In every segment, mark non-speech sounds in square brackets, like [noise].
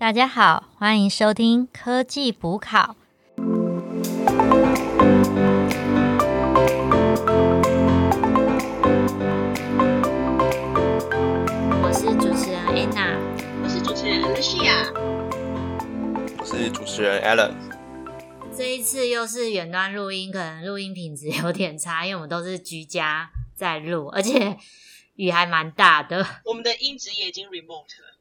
大家好，欢迎收听科技补考。我是主持人 Anna，我是主持人 Alicia，我是主持人 Alan。这一次又是远端录音，可能录音品质有点差，因为我们都是居家在录，而且雨还蛮大的。我们的音质也已经 remote 了，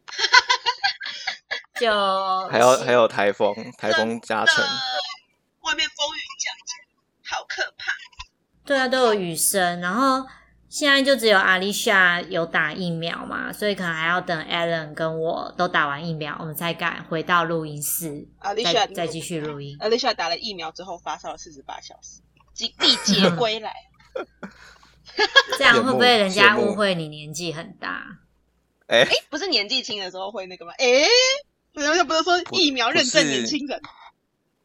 就 [laughs] 还有还有台风，台风加成，[laughs] 外面风雨交加，好可怕。对啊，都有雨声，然后现在就只有阿丽莎有打疫苗嘛，所以可能还要等 Alan 跟我都打完疫苗，我们才敢回到录音室，再 Alicia 再继续录音。Alicia 打了疫苗之后发烧了四十八小时，即 [laughs] 历劫归来。这样会不会人家误会你年纪很大？哎、哎，不是年纪轻的时候会那个吗？哎，不是不是说疫苗认证年轻人，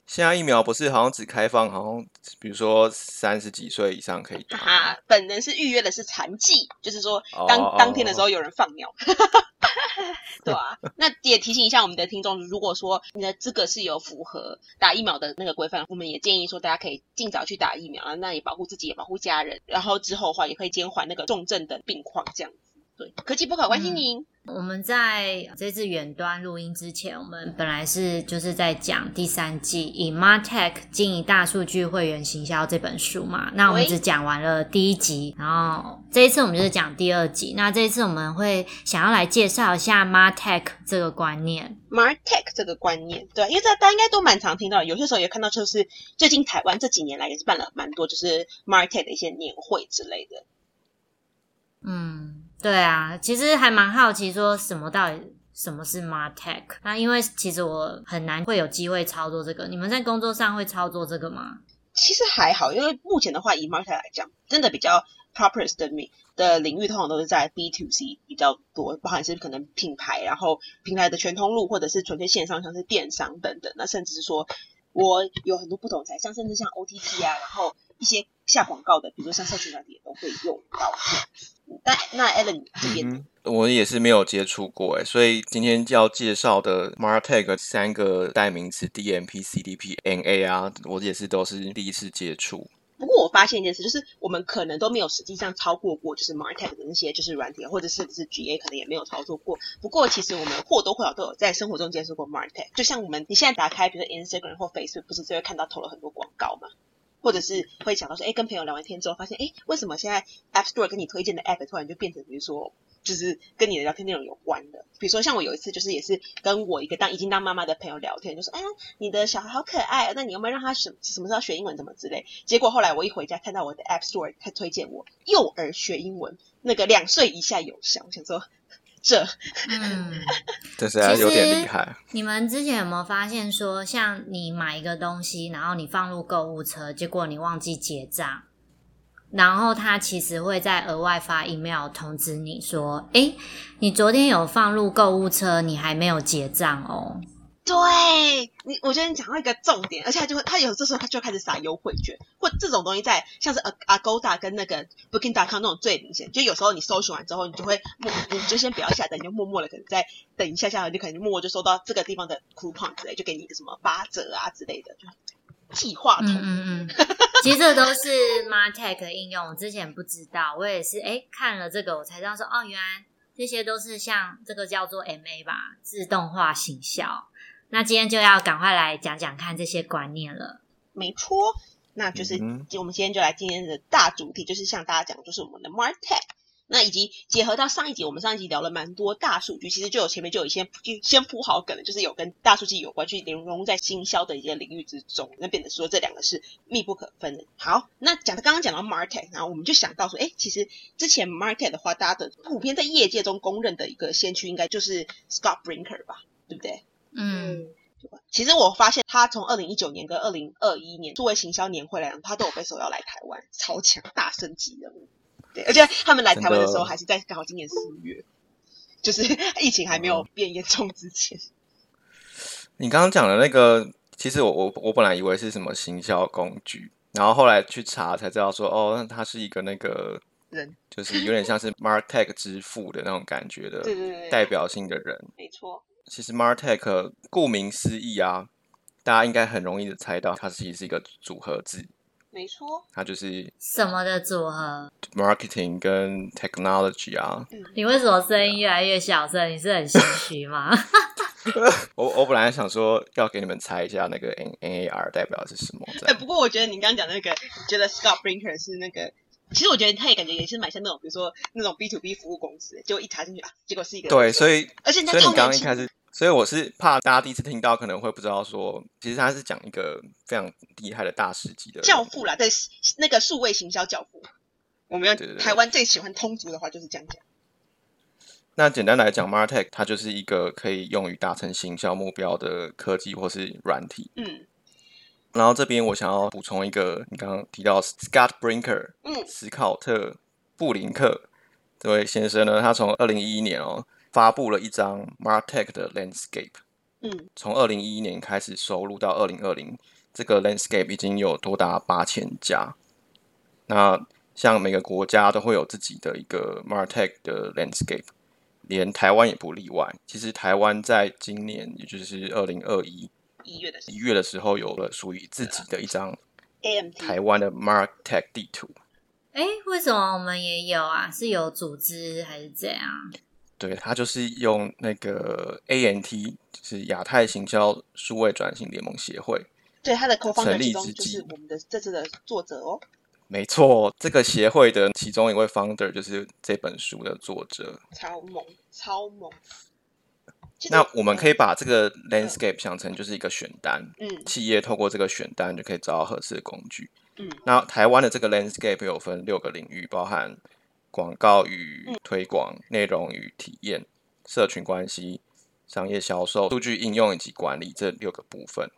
现在疫苗不是好像只开放，好像比如说三十几岁以上可以打。啊，本人是预约的是残疾，就是说当哦当天的时候有人放苗，[laughs] 对啊。那也提醒一下我们的听众，如果说你的资格是有符合打疫苗的那个规范，我们也建议说大家可以尽早去打疫苗啊，那也保护自己，也保护家人，然后之后的话也可以减缓那个重症的病况这样子。对，科技不考关心您。我们在这次远端录音之前，我们本来是就是在讲第三季以 Martech 经营大数据会员行销这本书嘛。那我们喂只讲完了第一集，然后这一次我们就是讲第二集。那这一次我们会想要来介绍一下 Martech 这个观念。Martech 这个观念，对，因为这大家应该都蛮常听到，有些时候也看到，就是最近台湾这几年来也是办了蛮多，就是 Martech 的一些年会之类的。嗯，对啊，其实还蛮好奇，说什么到底什么是 Martech？那因为其实我很难会有机会操作这个，你们在工作上会操作这个吗？其实还好，因为目前的话，以 Martech 来讲，真的比较 proper 的领的领域，通常都是在 B to C 比较多，包含是可能品牌，然后平台的全通路，或者是纯粹线上，像是电商等等。那甚至是说，我有很多不同的财，像甚至像 OTT 啊，然后一些下广告的，比如说像社群软体也都会用到那 Alan 这边嗯，我也是没有接触过哎，所以今天要介绍的 Martech 三个代名词 DMP、CDP、NA 啊，我也是都是第一次接触。不过我发现一件事，就是我们可能都没有实际上操作过，就是 Martech 的那些就是软体，或者是是 GA 可能也没有操作过。不过其实我们或多或少都有在生活中接触过 Martech。就像我们你现在打开比如说 Instagram 或 Facebook，不是就会看到投了很多广告吗？或者是会想到说，哎，跟朋友聊完天之后，发现，哎，为什么现在 App Store 跟你推荐的 App 突然就变成，比如说，就是跟你的聊天内容有关的？比如说，像我有一次就是也是跟我一个当已经当妈妈的朋友聊天，就说，哎，你的小孩好可爱，那你有没有让他什什么时候学英文，怎么之类？结果后来我一回家看到我的 App Store 他推荐我幼儿学英文，那个两岁以下有效，我想说这嗯，[laughs] 这实在有点厉害。你们之前有没有发现说，像你买一个东西，然后你放入购物车，结果你忘记结账，然后他其实会再额外发 email 通知你说，诶，你昨天有放入购物车，你还没有结账哦。对你，我觉得你讲到一个重点，而且他就会，他有这时候他就开始撒优惠券，或这种东西在像是 A Agoda 跟那个 Booking.com 那种最明显，就有时候你搜寻完之后，你就会默，你就先不要下单，你就默默的可能再等一下下，你就可能默默就收到这个地方的 coupon 之类，就给你一个什么八折啊之类的，就计划嗯。嗯嗯，其实这都是 Martech 应用，我之前不知道，我也是哎看了这个我才知道说，哦，原来这些都是像这个叫做 MA 吧，自动化行销。那今天就要赶快来讲讲看这些观念了。没错，那就是、嗯我们今天就来今天的大主题，就是向大家讲，就是我们的 Martech。那以及结合到上一集，我们上一集聊了蛮多大数据，其实就有前面就有一些就先铺好梗了，就是有跟大数据有关，去融融在新销的一些领域之中，那变得说这两个是密不可分的。好，那讲到刚刚讲到 Martech，然后我们就想到说，哎，其实之前 Martech 的话，大家的普遍在业界中公认的一个先驱，应该就是 Scott Brinker 吧，对不对？嗯，其实我发现他从二零一九年跟二零二一年作为行销年会来讲，他都有被受邀来台湾，超强大升级人物。对，而且他们来台湾的时候还是在刚好今年四月，就是 [laughs] 疫情还没有变严重之前。你刚刚讲的那个，其实我我我本来以为是什么行销工具，然后后来去查才知道说，哦，那它是一个那个人，就是有点像是 Martech 之父的那种感觉的 [laughs] 对对代表性的人。没错。其实 Martech 顾名思义啊，大家应该很容易的猜到，它其实是一个组合字，没错，它就是什么的组合？marketing 跟 technology 啊。你为什么声音越来越小声？你是很心虚吗？[laughs] [laughs] 我我本来想说要给你们猜一下那个 N N A R 代表是什么，哎、样不过我觉得你刚刚讲那个，觉得 Scott Brinker 是那个，其实我觉得他也感觉也是蛮像那种，比如说那种 B to B 服务公司，结果一查进去啊，结果是一个对，所以而且人家所以你刚刚一开始，所以我是怕大家第一次听到可能会不知道说，其实他是讲一个非常厉害的大师级的教父啦，对，那个数位行销教父。我们要台湾最喜欢通俗的话就是这样讲。那简单来讲，Martech 它就是一个可以用于达成行销目标的科技或是软体。嗯然后这边我想要补充一个，你刚刚提到 Scott Brinker，嗯史考特布林克这位先生呢，他从二零一一年哦发布了一张 Martech 的 landscape，嗯，从二零一一年开始收录到二零二零，这个 landscape 已经有多达八千家。那像每个国家都会有自己的一个 Martech 的 landscape，连台湾也不例外。其实台湾在今年，也就是二零二一一月的时一月的时候，有了属于自己的一张 AMT 台湾的 MarkTech 地图。哎，为什么我们也有啊？是有组织还是怎样？对，它就是用那个 ANT，就是亚太行销数位转型联盟协会。对他的 co-founder 成立其中之际就是我们的这次的作者哦。没错，这个协会的其中一位 founder 就是这本书的作者。超猛，超猛。那我们可以把这个 landscape 想成就是一个选单，嗯企业透过这个选单就可以找到合适的工具。嗯那台湾的这个 landscape 有分六个领域，包含广告与嗯推广、内容与体验、社群关系、商业销售、数据应用以及管理这六个部分。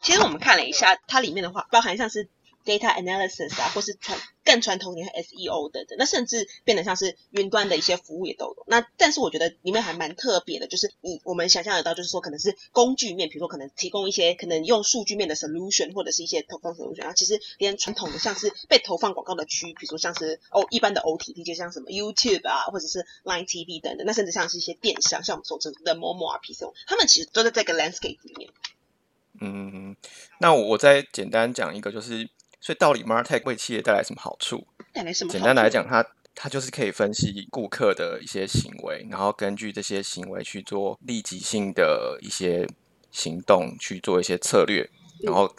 其实我们看了一下，它里面的话，包含像是 data analysis 啊，或是传更传统一点 SEO 等等，那甚至变得像是云端的一些服务也都有。那但是我觉得里面还蛮特别的，就是你我们想象得到，就是说可能是工具面，比如说可能提供一些可能用数据面的 solution，或者是一些投放 solution。然后其实连传统的像是被投放广告的区，比如说像是哦一般的 OTT，就像什么 YouTube 啊，或者是 Line TV 等等，那甚至像是一些电商，像我们所知的 Momo 啊、PC，他们其实都在这个 landscape 里面。嗯，那我再简单讲一个，就是所以到底 Martech 为企业带来什么好处？带来什么？简单来讲，它它就是可以分析顾客的一些行为，然后根据这些行为去做立即性的一些行动，去做一些策略，然后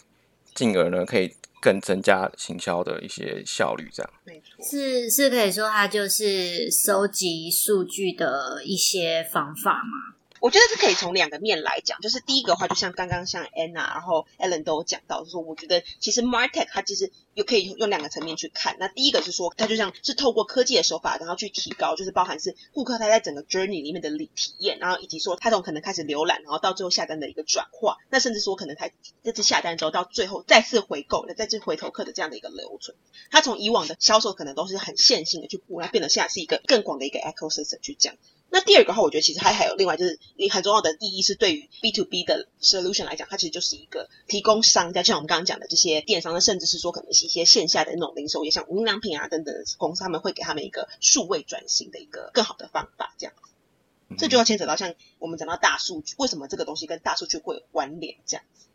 进而呢可以更增加行销的一些效率。这样，没错。是是可以说它就是收集数据的一些方法嘛？我觉得是可以从两个面来讲，就是第一个的话，就像刚刚像 Anna 然后 Ellen 都有讲到，就是我觉得其实 Martech 它其实又可以用两个层面去看。那第一个是说，它就像是透过科技的手法，然后去提高，就是包含是顾客他在整个 journey 里面的体体验，然后以及说他从可能开始浏览，然后到最后下单的一个转化，那甚至说可能他这次下单之后到最后再次回购的、再次回头客的这样的一个流程。它从以往的销售可能都是很线性的去布，那变得现在是一个更广的一个 ecosystem 去讲。那第二个话，我觉得其实还还有另外就是很重要的意义是对于 B to B 的 solution 来讲，它其实就是一个提供商家，就像我们刚刚讲的这些电商，甚至是说可能是一些线下的那种零售业，像无印良品啊等等的公司，他们会给他们一个数位转型的一个更好的方法，这样子。这就要牵扯到像我们讲到大数据，为什么这个东西跟大数据会有关联？这样子。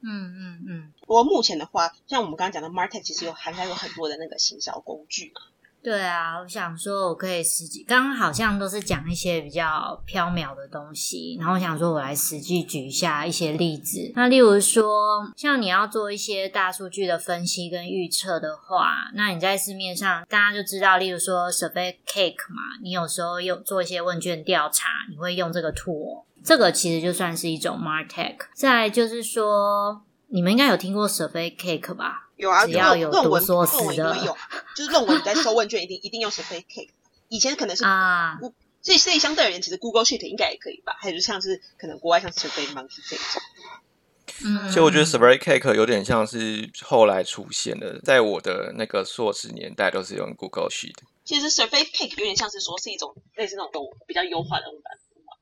嗯嗯嗯，不过目前的话，像我们刚刚讲的 Martech，其实有涵盖有很多的那个行销工具嘛。对啊，我想说我可以实际，刚刚好像都是讲一些比较缥缈的东西，然后我想说我来实际举一下一些例子。那例如说，像你要做一些大数据的分析跟预测的话，那你在市面上大家就知道，例如说 Survey Cake 嘛，你有时候用做一些问卷调查，你会用这个 tool，这个其实就算是一种 Martech。再就是说，你们应该有听过 Survey Cake 吧？有啊，只要有论文论文一定会用，就是论文你在收问卷一定一定用 Survey Cake。以前可能是啊，所以所以相对而言，其实 Google Sheet 应该也可以吧？还有就像是可能国外像 Survey Monkey 这一种。嗯，其实我觉得嗯 Survey Cake 有点像是后来出现的，在我的那个硕士年代都是用 Google Sheet。其实 Survey Cake 有点像是说是一种类似那种比较优化的那种版，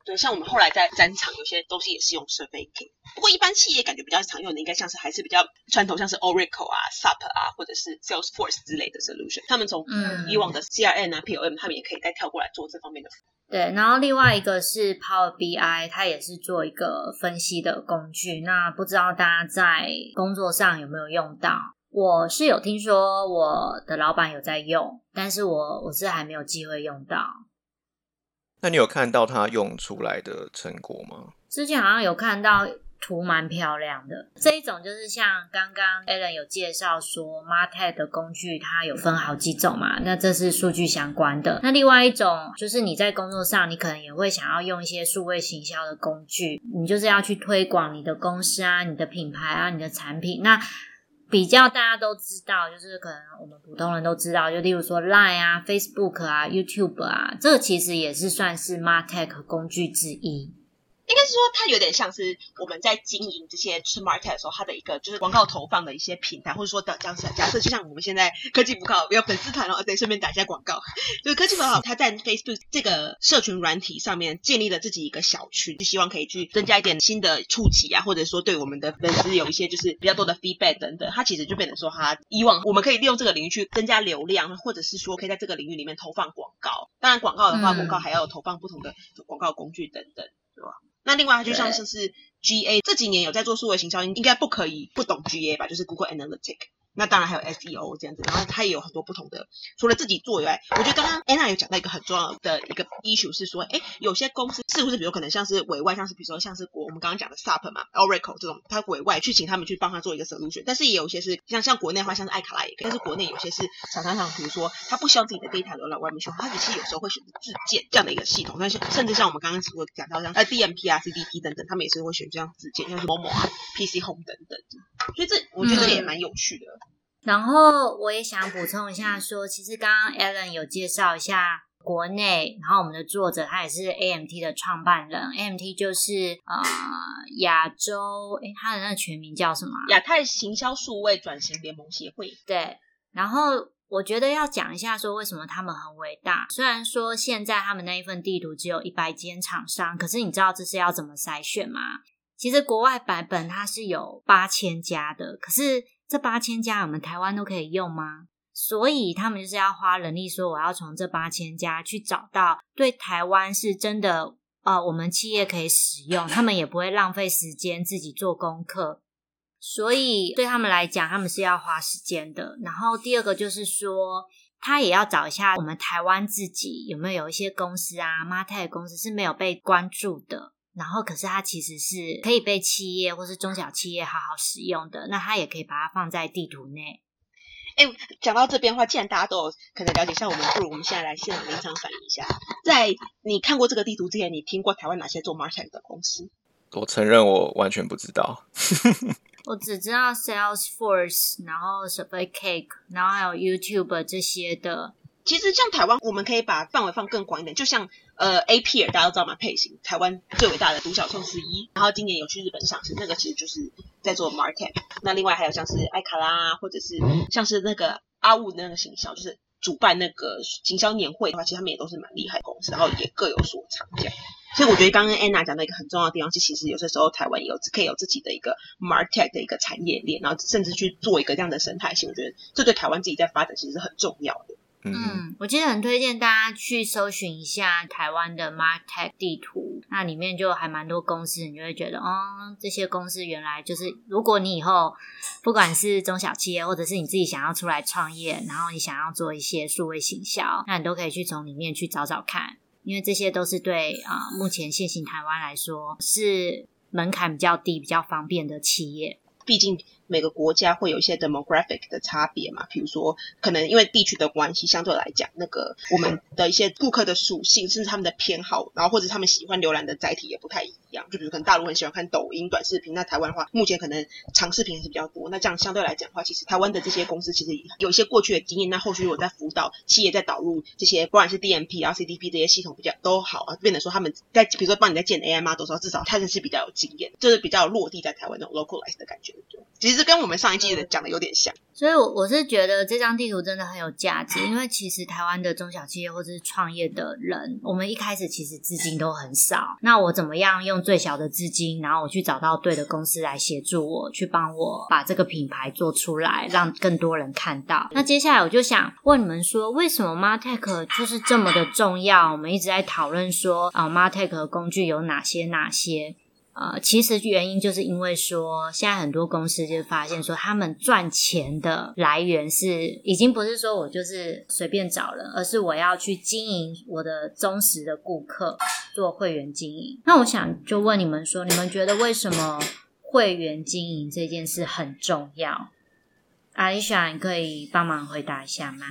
对，像我们后来在展场有些东西也是用 Survey K，不过一般企业感觉比较常用的应该像是还是比较传统，像是 Oracle 啊、SAP 啊，或者是 Salesforce 之类的 solution。他们从嗯以往的 CRM 啊、POM，他们也可以再跳过来做这方面的服务。对，然后另外一个是 Power BI，它也是做一个分析的工具。那不知道大家在工作上有没有用到？我是有听说我的老板有在用，但是我我是还没有机会用到。那你有看到他用出来的成果吗？之前好像有看到图蛮漂亮的，这一种就是像刚刚 Alan 有介绍说 Martech 的工具，它有分好几种嘛，那这是数据相关的。那另外一种就是你在工作上，你可能也会想要用一些数位行销的工具，你就是要去推广你的公司啊、你的品牌啊、你的产品。那比较大家都知道，就是可能我们普通人都知道，就例如说 Line 啊、Facebook 啊、YouTube 啊，这其实也是算是 Martech 工具之一。应该是说，它有点像是我们在经营这些就是 market 的时候，它的一个就是广告投放的一些平台，或者说的这样子。假设就像我们现在科技不考有粉丝团哦，对，顺便打一下广告。就是科技不考，它在 Facebook 这个社群软体上面建立了自己一个小群，就希望可以去增加一点新的触及啊，或者说对我们的粉丝有一些就是比较多的 feedback 等等。它其实就变成说，它以往我们可以利用这个领域去增加流量，或者是说可以在这个领域里面投放广告。当然，广告的话，广告还要投放不同的广告工具等等，那另外，它就像是是 GA 这几年有在做数位行销，应该不可以不懂 GA 吧？就是 Google Analytics。那当然还有 SEO 这样子，然后它也有很多不同的，除了自己做以外，我觉得刚刚 Anna 有讲到一个很重要的一个 issue 是说，哎，有些公司是不是比如可能像是委外，像是比如说像是国我们刚刚讲的 SAP 嘛，Oracle 这种，他委外去请他们去帮他做一个 solution，但是也有些是像像国内的话，像是艾卡拉也可以，但是国内有些是厂商上，比如说他不希望自己的 data 流到外面去，他其实有时候会选择自建这样的一个系统，但是甚至像我们刚刚我讲到像呃 DMP 啊、CDP 等等，他们也是会选这样自建，像是某某啊、PC Home 等等，所以这我觉得这也蛮有趣的。然后我也想补充一下说，其实刚刚 Alan 有介绍一下国内，然后我们的作者他也是 AMT 的创办人，AMT 就是呃亚洲，诶，他的那个全名叫什么啊？亚太行销数位转型联盟协会，对，然后我觉得要讲一下说为什么他们很伟大。虽然说现在他们那一份地图只有一百间厂商，可是你知道这是要怎么筛选吗？其实国外版本它是有八千家的，可是这八千家我们台湾都可以用吗？所以他们就是要花人力说，我要从这八千家去找到对台湾是真的呃，我们企业可以使用，他们也不会浪费时间自己做功课。所以对他们来讲，他们是要花时间的。然后第二个就是说，他也要找一下我们台湾自己有没有有一些公司啊，Martech 公司是没有被关注的。然后可是它其实是可以被企业或是中小企业好好使用的，那它也可以把它放在地图内。哎，讲到这边的话，既然大家都有可能了解，像我们，不如我们现在来现场临场反映一下，在你看过这个地图之前，你听过台湾哪些做 market 的公司？我承认我完全不知道。[laughs] 我只知道 Salesforce，然后 Survey Cake，然后还有 YouTube 这些的。其实像台湾，我们可以把范围放更广一点，就像呃 A P R 大家都知道嘛，配型台湾最伟大的独角兽之一，然后今年有去日本上市，那个其实就是在做 market。那另外还有像是艾卡拉，或者是像是那个阿雾的那个行销，就是主办那个行销年会的话，其实他们也都是蛮厉害的公司，然后也各有所长这样。所以我觉得刚刚 Anna 讲到一个很重要的地方，是其实有些时候台湾也有可以有自己的一个 market 的一个产业链，然后甚至去做一个这样的生态系，我觉得这对台湾自己在发展其实是很重要的。嗯，嗯，我其实很推荐大家去搜寻一下台湾的 Martech 地图，那里面就还蛮多公司，你就会觉得，哦，这些公司原来就是，如果你以后不管是中小企业，或者是你自己想要出来创业，然后你想要做一些数位行销，那你都可以去从里面去找找看，因为这些都是对啊、目前现行台湾来说是门槛比较低、比较方便的企业。毕竟每个国家会有一些 demographic 的差别嘛，比如说可能因为地区的关系，相对来讲，那个我们的一些顾客的属性，甚至他们的偏好，然后或者他们喜欢浏览的载体也不太一样。就比如可能大陆很喜欢看抖音短视频，那台湾的话，目前可能长视频还是比较多。那这样相对来讲的话，其实台湾的这些公司其实有一些过去的经验，那后续我在辅导企业在导入这些，不管是 DMP 啊、CDP 这些系统比较都好啊，变得说他们在比如说帮你在建 AI model 的时候，至少他们是比较有经验，就是比较落地在台湾那种 localized 的感觉。其实跟我们上一季的讲的有点像。所以，我我是觉得这张地图真的很有价值，因为其实台湾的中小企业或者是创业的人，我们一开始其实资金都很少。那我怎么样用最小的资金，然后我去找到对的公司来协助我，去帮我把这个品牌做出来，让更多人看到。那接下来我就想问你们说，为什么 Martech 就是这么的重要？我们一直在讨论说啊，Martech 工具有哪些哪些？呃，其实原因就是因为说，现在很多公司就发现说，他们赚钱的来源是已经不是说我就是随便找人，而是我要去经营我的忠实的顾客，做会员经营。那我想就问你们说，你们觉得为什么会员经营这件事很重要？阿丽莎，你可以帮忙回答一下吗？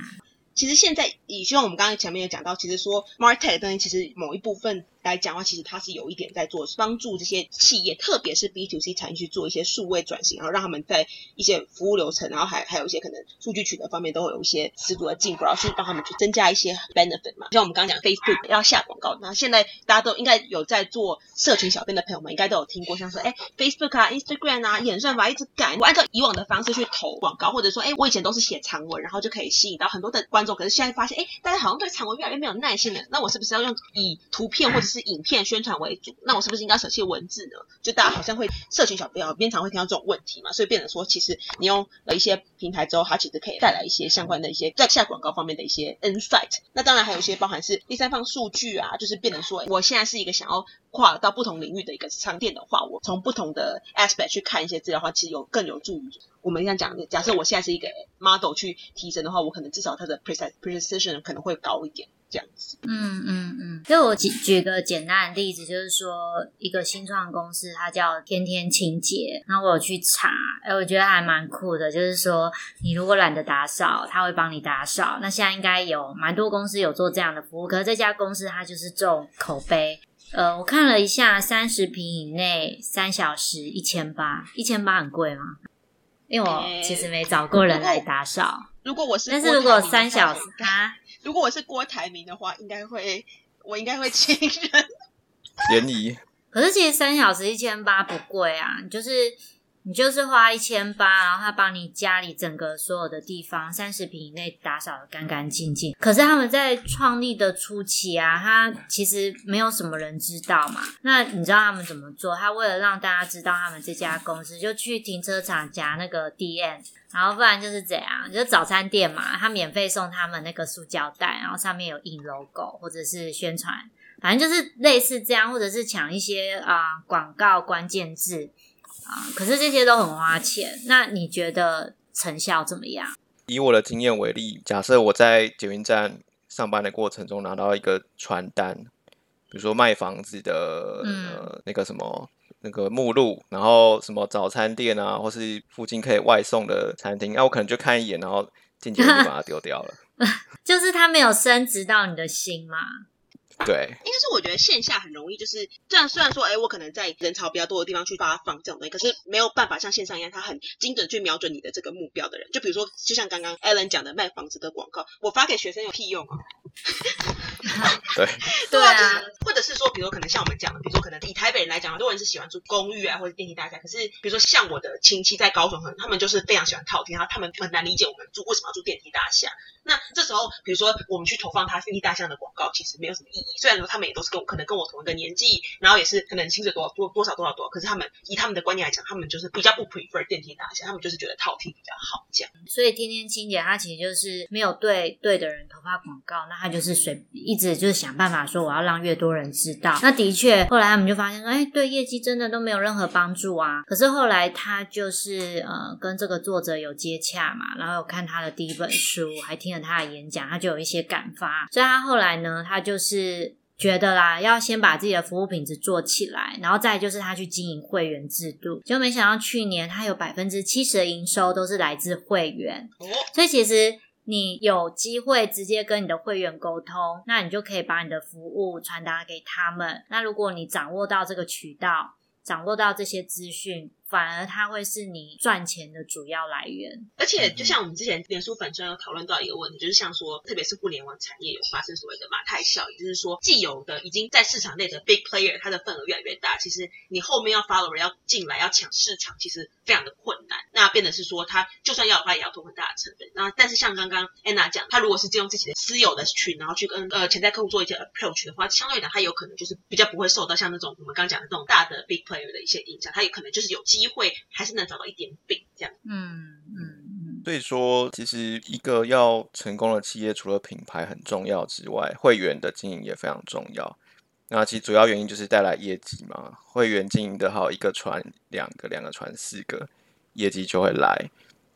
其实现在，以希望我们刚刚前面有讲到，其实说 Martech 的东西，其实某一部分。来讲的话，其实它是有一点在做帮助这些企业，特别是 B to C 产业去做一些数位转型，然后让他们在一些服务流程，然后还还有一些可能数据取得方面都会有一些十足的进步，然后去帮他们去增加一些 benefit 嘛。像我们刚刚讲 Facebook 要下广告，那现在大家都应该有在做社群小编的朋友们，应该都有听过，像说哎 Facebook 啊、Instagram 啊，演算法一直改，我按照以往的方式去投广告，或者说哎我以前都是写长文，然后就可以吸引到很多的观众，可是现在发现哎大家好像对长文越来越没有耐心了，那我是不是要用以图片或者是影片宣传？为主，那我是不是应该舍弃文字呢？就大家好像会社群小编边常会听到这种问题嘛，所以变成说，其实你用了一些平台之后，它其实可以带来一些相关的一些在下广告方面的一些 insight。那当然还有一些包含是第三方数据啊，就是变成说，我现在是一个想要跨到不同领域的一个商店的话，我从不同的 aspect 去看一些资料的话，其实有更有助于我们这样讲。假设我现在是一个 model 去提升的话，我可能至少它的 precise precision 可能会高一点。这样子，嗯嗯嗯，就我举举个简单的例子，就是说一个新创公司，它叫天天清洁，然后我有去查，哎，我觉得还蛮酷的，就是说你如果懒得打扫，他会帮你打扫。那现在应该有蛮多公司有做这样的服务，可是这家公司它就是重口碑。呃，我看了一下，三十平以内，三小时一千八，一千八很贵吗？因为我其实没找过人来打扫。如果我是，但是如果三小时 [laughs] 啊。如果我是郭台铭的话，应该会，我应该会请人。联谊。可是其实三小时一千八不贵啊，就是。你就是花一千八，然后他帮你家里整个所有的地方三十平以内打扫的干干净净。可是他们在创立的初期啊，他其实没有什么人知道嘛。那你知道他们怎么做？他为了让大家知道他们这家公司，就去停车场夹那个 DM，然后不然就是怎样，就早餐店嘛，他免费送他们那个塑胶袋，然后上面有印 logo 或者是宣传，反正就是类似这样，或者是抢一些啊广告关键字。啊，可是这些都很花钱。那你觉得成效怎么样？以我的经验为例，假设我在捷运站上班的过程中拿到一个传单，比如说卖房子的，呃，那个什么那个目录，然后什么早餐店啊，或是附近可以外送的餐厅，那我可能就看一眼，然后渐渐就把它丢掉了。[laughs] 就是它没有升值到你的心吗？对，应该是我觉得线下很容易，就是这样。虽然说，哎，我可能在人潮比较多的地方去发放这种东西，可是没有办法像线上一样，它很精准去瞄准你的这个目标的人。就比如说，就像刚刚 Alan 讲的卖房子的广告，我发给学生有屁用啊？[laughs] 对，对啊，或者是说，比如可能像我们讲的，比如说可能以台北人来讲，很多人是喜欢住公寓啊，或者电梯大厦。可是，比如说像我的亲戚在高雄，可能他们就是非常喜欢套厅，然后他们很难理解我们住为什么要住电梯大厦。那这时候，比如说我们去投放他电梯大厦的广告，其实没有什么意义。虽然说他们也都是跟我可能跟我同一个年纪，然后也是可能薪水多少多多少多少多少，可是他们以他们的观念来讲，他们就是比较不 prefer 电梯大厦，他们就是觉得套厅比较好这样。所以天天清洁它其实就是没有对对的人投放广告，那他就是随一直就是想办法说我要让越多人知道。那的确后来他们就发现说，哎，对业绩真的都没有任何帮助啊。可是后来他就是呃跟这个作者有接洽嘛，然后有看他的第一本书，还听了他的演讲，他就有一些感发。所以他后来呢，他就是。觉得啦，要先把自己的服务品质做起来，然后再就是他去经营会员制度。就没想到去年他有百分之七十的营收都是来自会员，所以其实你有机会直接跟你的会员沟通，那你就可以把你的服务传达给他们。那如果你掌握到这个渠道，掌握到这些资讯。反而它会是你赚钱的主要来源，而且就像我们之前脸书粉专有讨论到一个问题，就是像说，特别是互联网产业有发生所谓的马太效应，就是说既有的已经在市场内的 big player，它的份额越来越大，其实你后面要 follower 要进来要抢市场，其实非常的困难。那变得是说，他就算要的话，也要投很大的成本。那但是像刚刚 Anna 讲，他如果是借用自己的私有的群，然后去跟呃潜在客户做一些 approach 的话，相对来讲，他有可能就是比较不会受到像那种我们刚刚讲的那种大的 big player 的一些影响，他有可能就是有机会还是能找到一点饼这样。嗯嗯所以说，其实一个要成功的企业，除了品牌很重要之外，会员的经营也非常重要。那其实主要原因就是带来业绩嘛。会员经营的好，一个传两个，两个传四个，业绩就会来。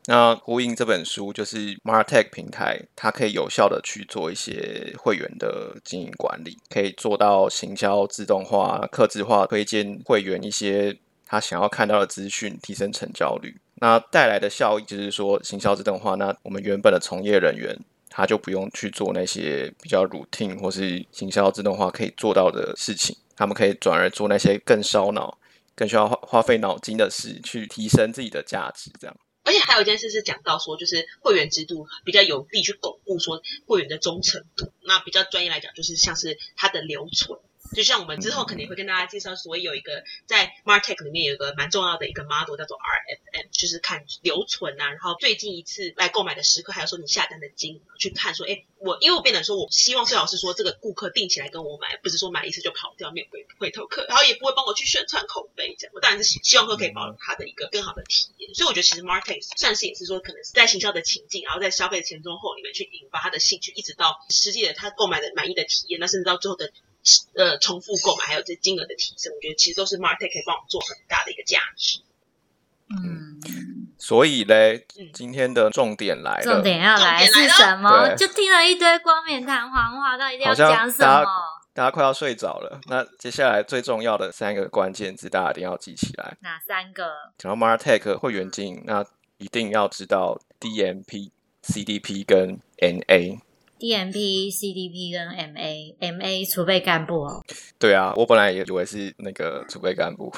那呼应这本书，就是 Martech 平台，它可以有效的去做一些会员的经营管理，可以做到行销自动化、客制化，推荐会员一些他想要看到的资讯，提升成交率。那带来的效益就是说，行销自动化，那我们原本的从业人员他就不用去做那些比较 routine 或是行销自动化可以做到的事情，他们可以转而做那些更烧脑、更需要花花费脑筋的事，去提升自己的价值。这样，而且还有一件事是讲到说，就是会员制度比较有利去巩固说会员的忠诚度。那比较专业来讲，就是像是它的留存。就像我们之后肯定会跟大家介绍，所以有一个在 Martech 里面有一个蛮重要的一个 model 叫做 RFM，就是看留存啊，然后最近一次来购买的时刻，还有说你下单的金额，去看说，哎，我因为我变得说，我希望最好是说这个顾客定期来跟我买，不是说买一次就跑掉，没有回回头客，然后也不会帮我去宣传口碑这样。我当然是希望说可以保留他的一个更好的体验。所以我觉得其实 Martech 算是也是说，可能是在行销的情境，然后在消费前中后里面去引发他的兴趣，一直到实际的他购买的满意的体验，那甚至到最后的。呃，重复购买还有这金额的提升，我觉得其实都是 Martech 可以帮我们做很大的一个价值。嗯，所以嘞，今天的重点来了，重点要来是什么？就听了一堆冠冕堂皇话，到底要讲什么？大家快要睡着了。那接下来最重要的三个关键字，大家一定要记起来。哪三个？讲到 Martech 会员经营，那一定要知道 DMP、CDP 跟 NA。DMP、CDP 跟 MA、MA 储备干部哦。对啊，我本来也以为是那个储备干部。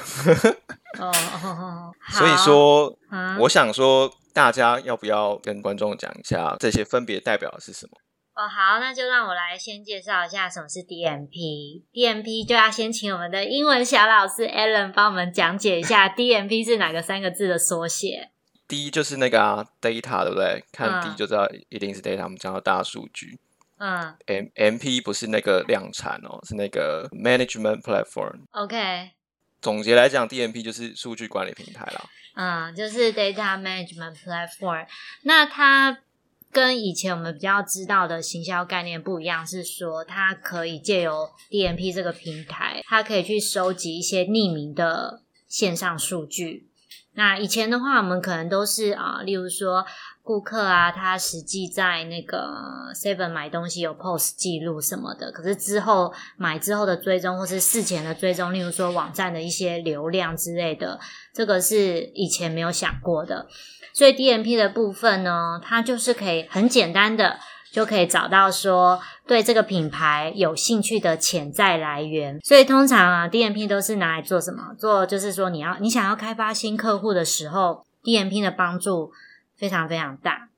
哦哦，[laughs] 所以说，我想说，大家要不要跟观众讲一下这些分别代表的是什么？哦，好，那就让我来先介绍一下什么是 DMP。DMP 就要先请我们的英文小老师 Alan 帮我们讲解一下 DMP 是哪个三个字的缩写。第一就是那个啊，data 对不对？看 D 就知道一定是 data。我们讲到大数据，嗯，M M P 不是那个量产哦，是那个 management platform。OK，总结来讲，D M P 就是数据管理平台啦。嗯，就是 data management platform。那它跟以前我们比较知道的行销概念不一样，是说它可以借由 D M P 这个平台，它可以去收集一些匿名的线上数据。那以前的话，我们可能都是啊，例如说顾客啊，他实际在那个 Seven 买东西有 POS 记录什么的，可是之后买之后的追踪或是事前的追踪，例如说网站的一些流量之类的，这个是以前没有想过的。所以 DMP 的部分呢，它就是可以很简单的。就可以找到说对这个品牌有兴趣的潜在来源，所以通常啊，DMP 都是拿来做什么？做就是说你要你想要开发新客户的时候，DMP 的帮助非常非常大。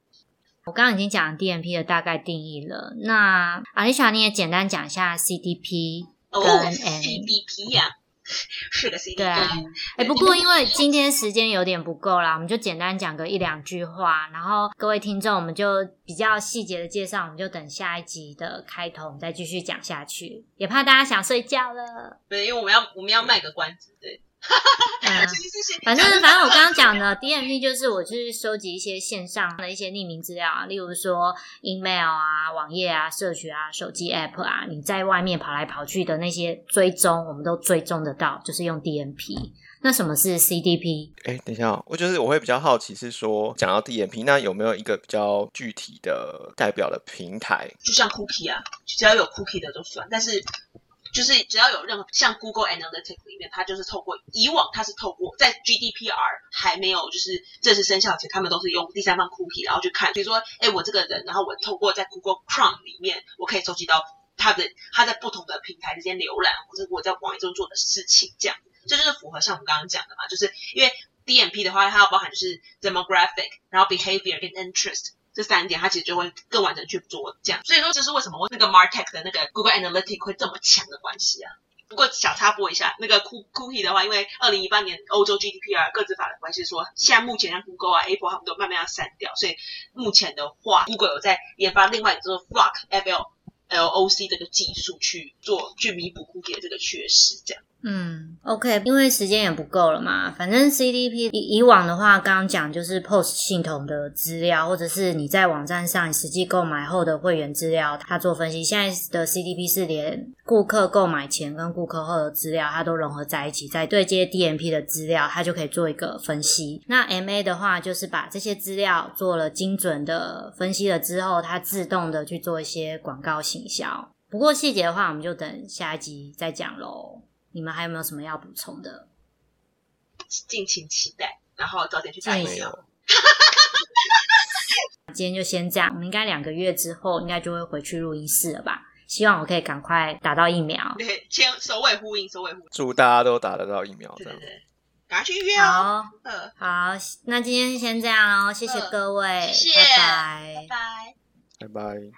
我刚刚已经讲 DMP 的大概定义了，那阿丽莎你也简单讲一下 CDP 跟 CDP 呀。是的，对啊，哎，不过因为今天时间有点不够啦，我们就简单讲个一两句话，然后各位听众，我们就比较细节的介绍，我们就等下一集的开头，我们再继续讲下去，也怕大家想睡觉了。对，因为我们要我们要卖个关子，对。反正反正我刚刚讲的 DMP 就是我去收集一些线上的一些匿名资料啊，例如说 email 啊、网页啊、社群啊、手机 app 啊，你在外面跑来跑去的那些追踪，我们都追踪得到，就是用 DMP。那什么是 CDP？哎，等一下，我就是我会比较好奇，是说讲到 DMP，那有没有一个比较具体的代表的平台？就像 Cookie 啊，只要有 Cookie 的都算，但是。就是只要有任何像 Google Analytics 里面，它就是透过以往它是透过在 GDPR 还没有就是正式生效前，他们都是用第三方 cookie 然后去看，比如说，哎，我这个人，然后我透过在 Google Chrome 里面，我可以收集到他的他在不同的平台之间浏览，或者我在网页中做的事情，这样，这就是符合像我们刚刚讲的嘛，就是因为 DMP 的话，它要包含就是 demographic，然后 behavior 跟 interest。这三点，它其实就会更完整去做这样，所以说这是为什么那个 Martech 的那个 Google Analytics 会这么强的关系啊。不过小插播一下，那个 Cook Cookie 的话，因为二零一八年欧洲 GDPR 各自法的关系，说现在目前像 Google 啊、Apple 他们都慢慢要删掉，所以目前的话，Google 有在研发另外一个 Flock F L L O C 这个技术去做去弥补 Cookie 的这个缺失，这样。嗯，OK，因为时间也不够了嘛。反正 CDP 以以往的话，刚刚讲就是 POS 系统的资料，或者是你在网站上实际购买后的会员资料，它做分析。现在的 CDP 是连顾客购买前跟顾客后的资料，它都融合在一起，在对接 DMP 的资料，它就可以做一个分析。那 MA 的话，就是把这些资料做了精准的分析了之后，它自动的去做一些广告行销。不过细节的话，我们就等下一集再讲喽。你们还有没有什么要补充的？敬请期待，然后早点去打疫苗。[laughs] 今天就先这样，我们应该两个月之后应该就会回去录音室了吧？希望我可以赶快打到疫苗。对，先首尾呼应，首尾呼应。祝大家都打得到疫苗，这样。赶快去约哦。好，好，那今天先这样哦，谢谢各位，谢谢，拜拜，拜拜，拜拜。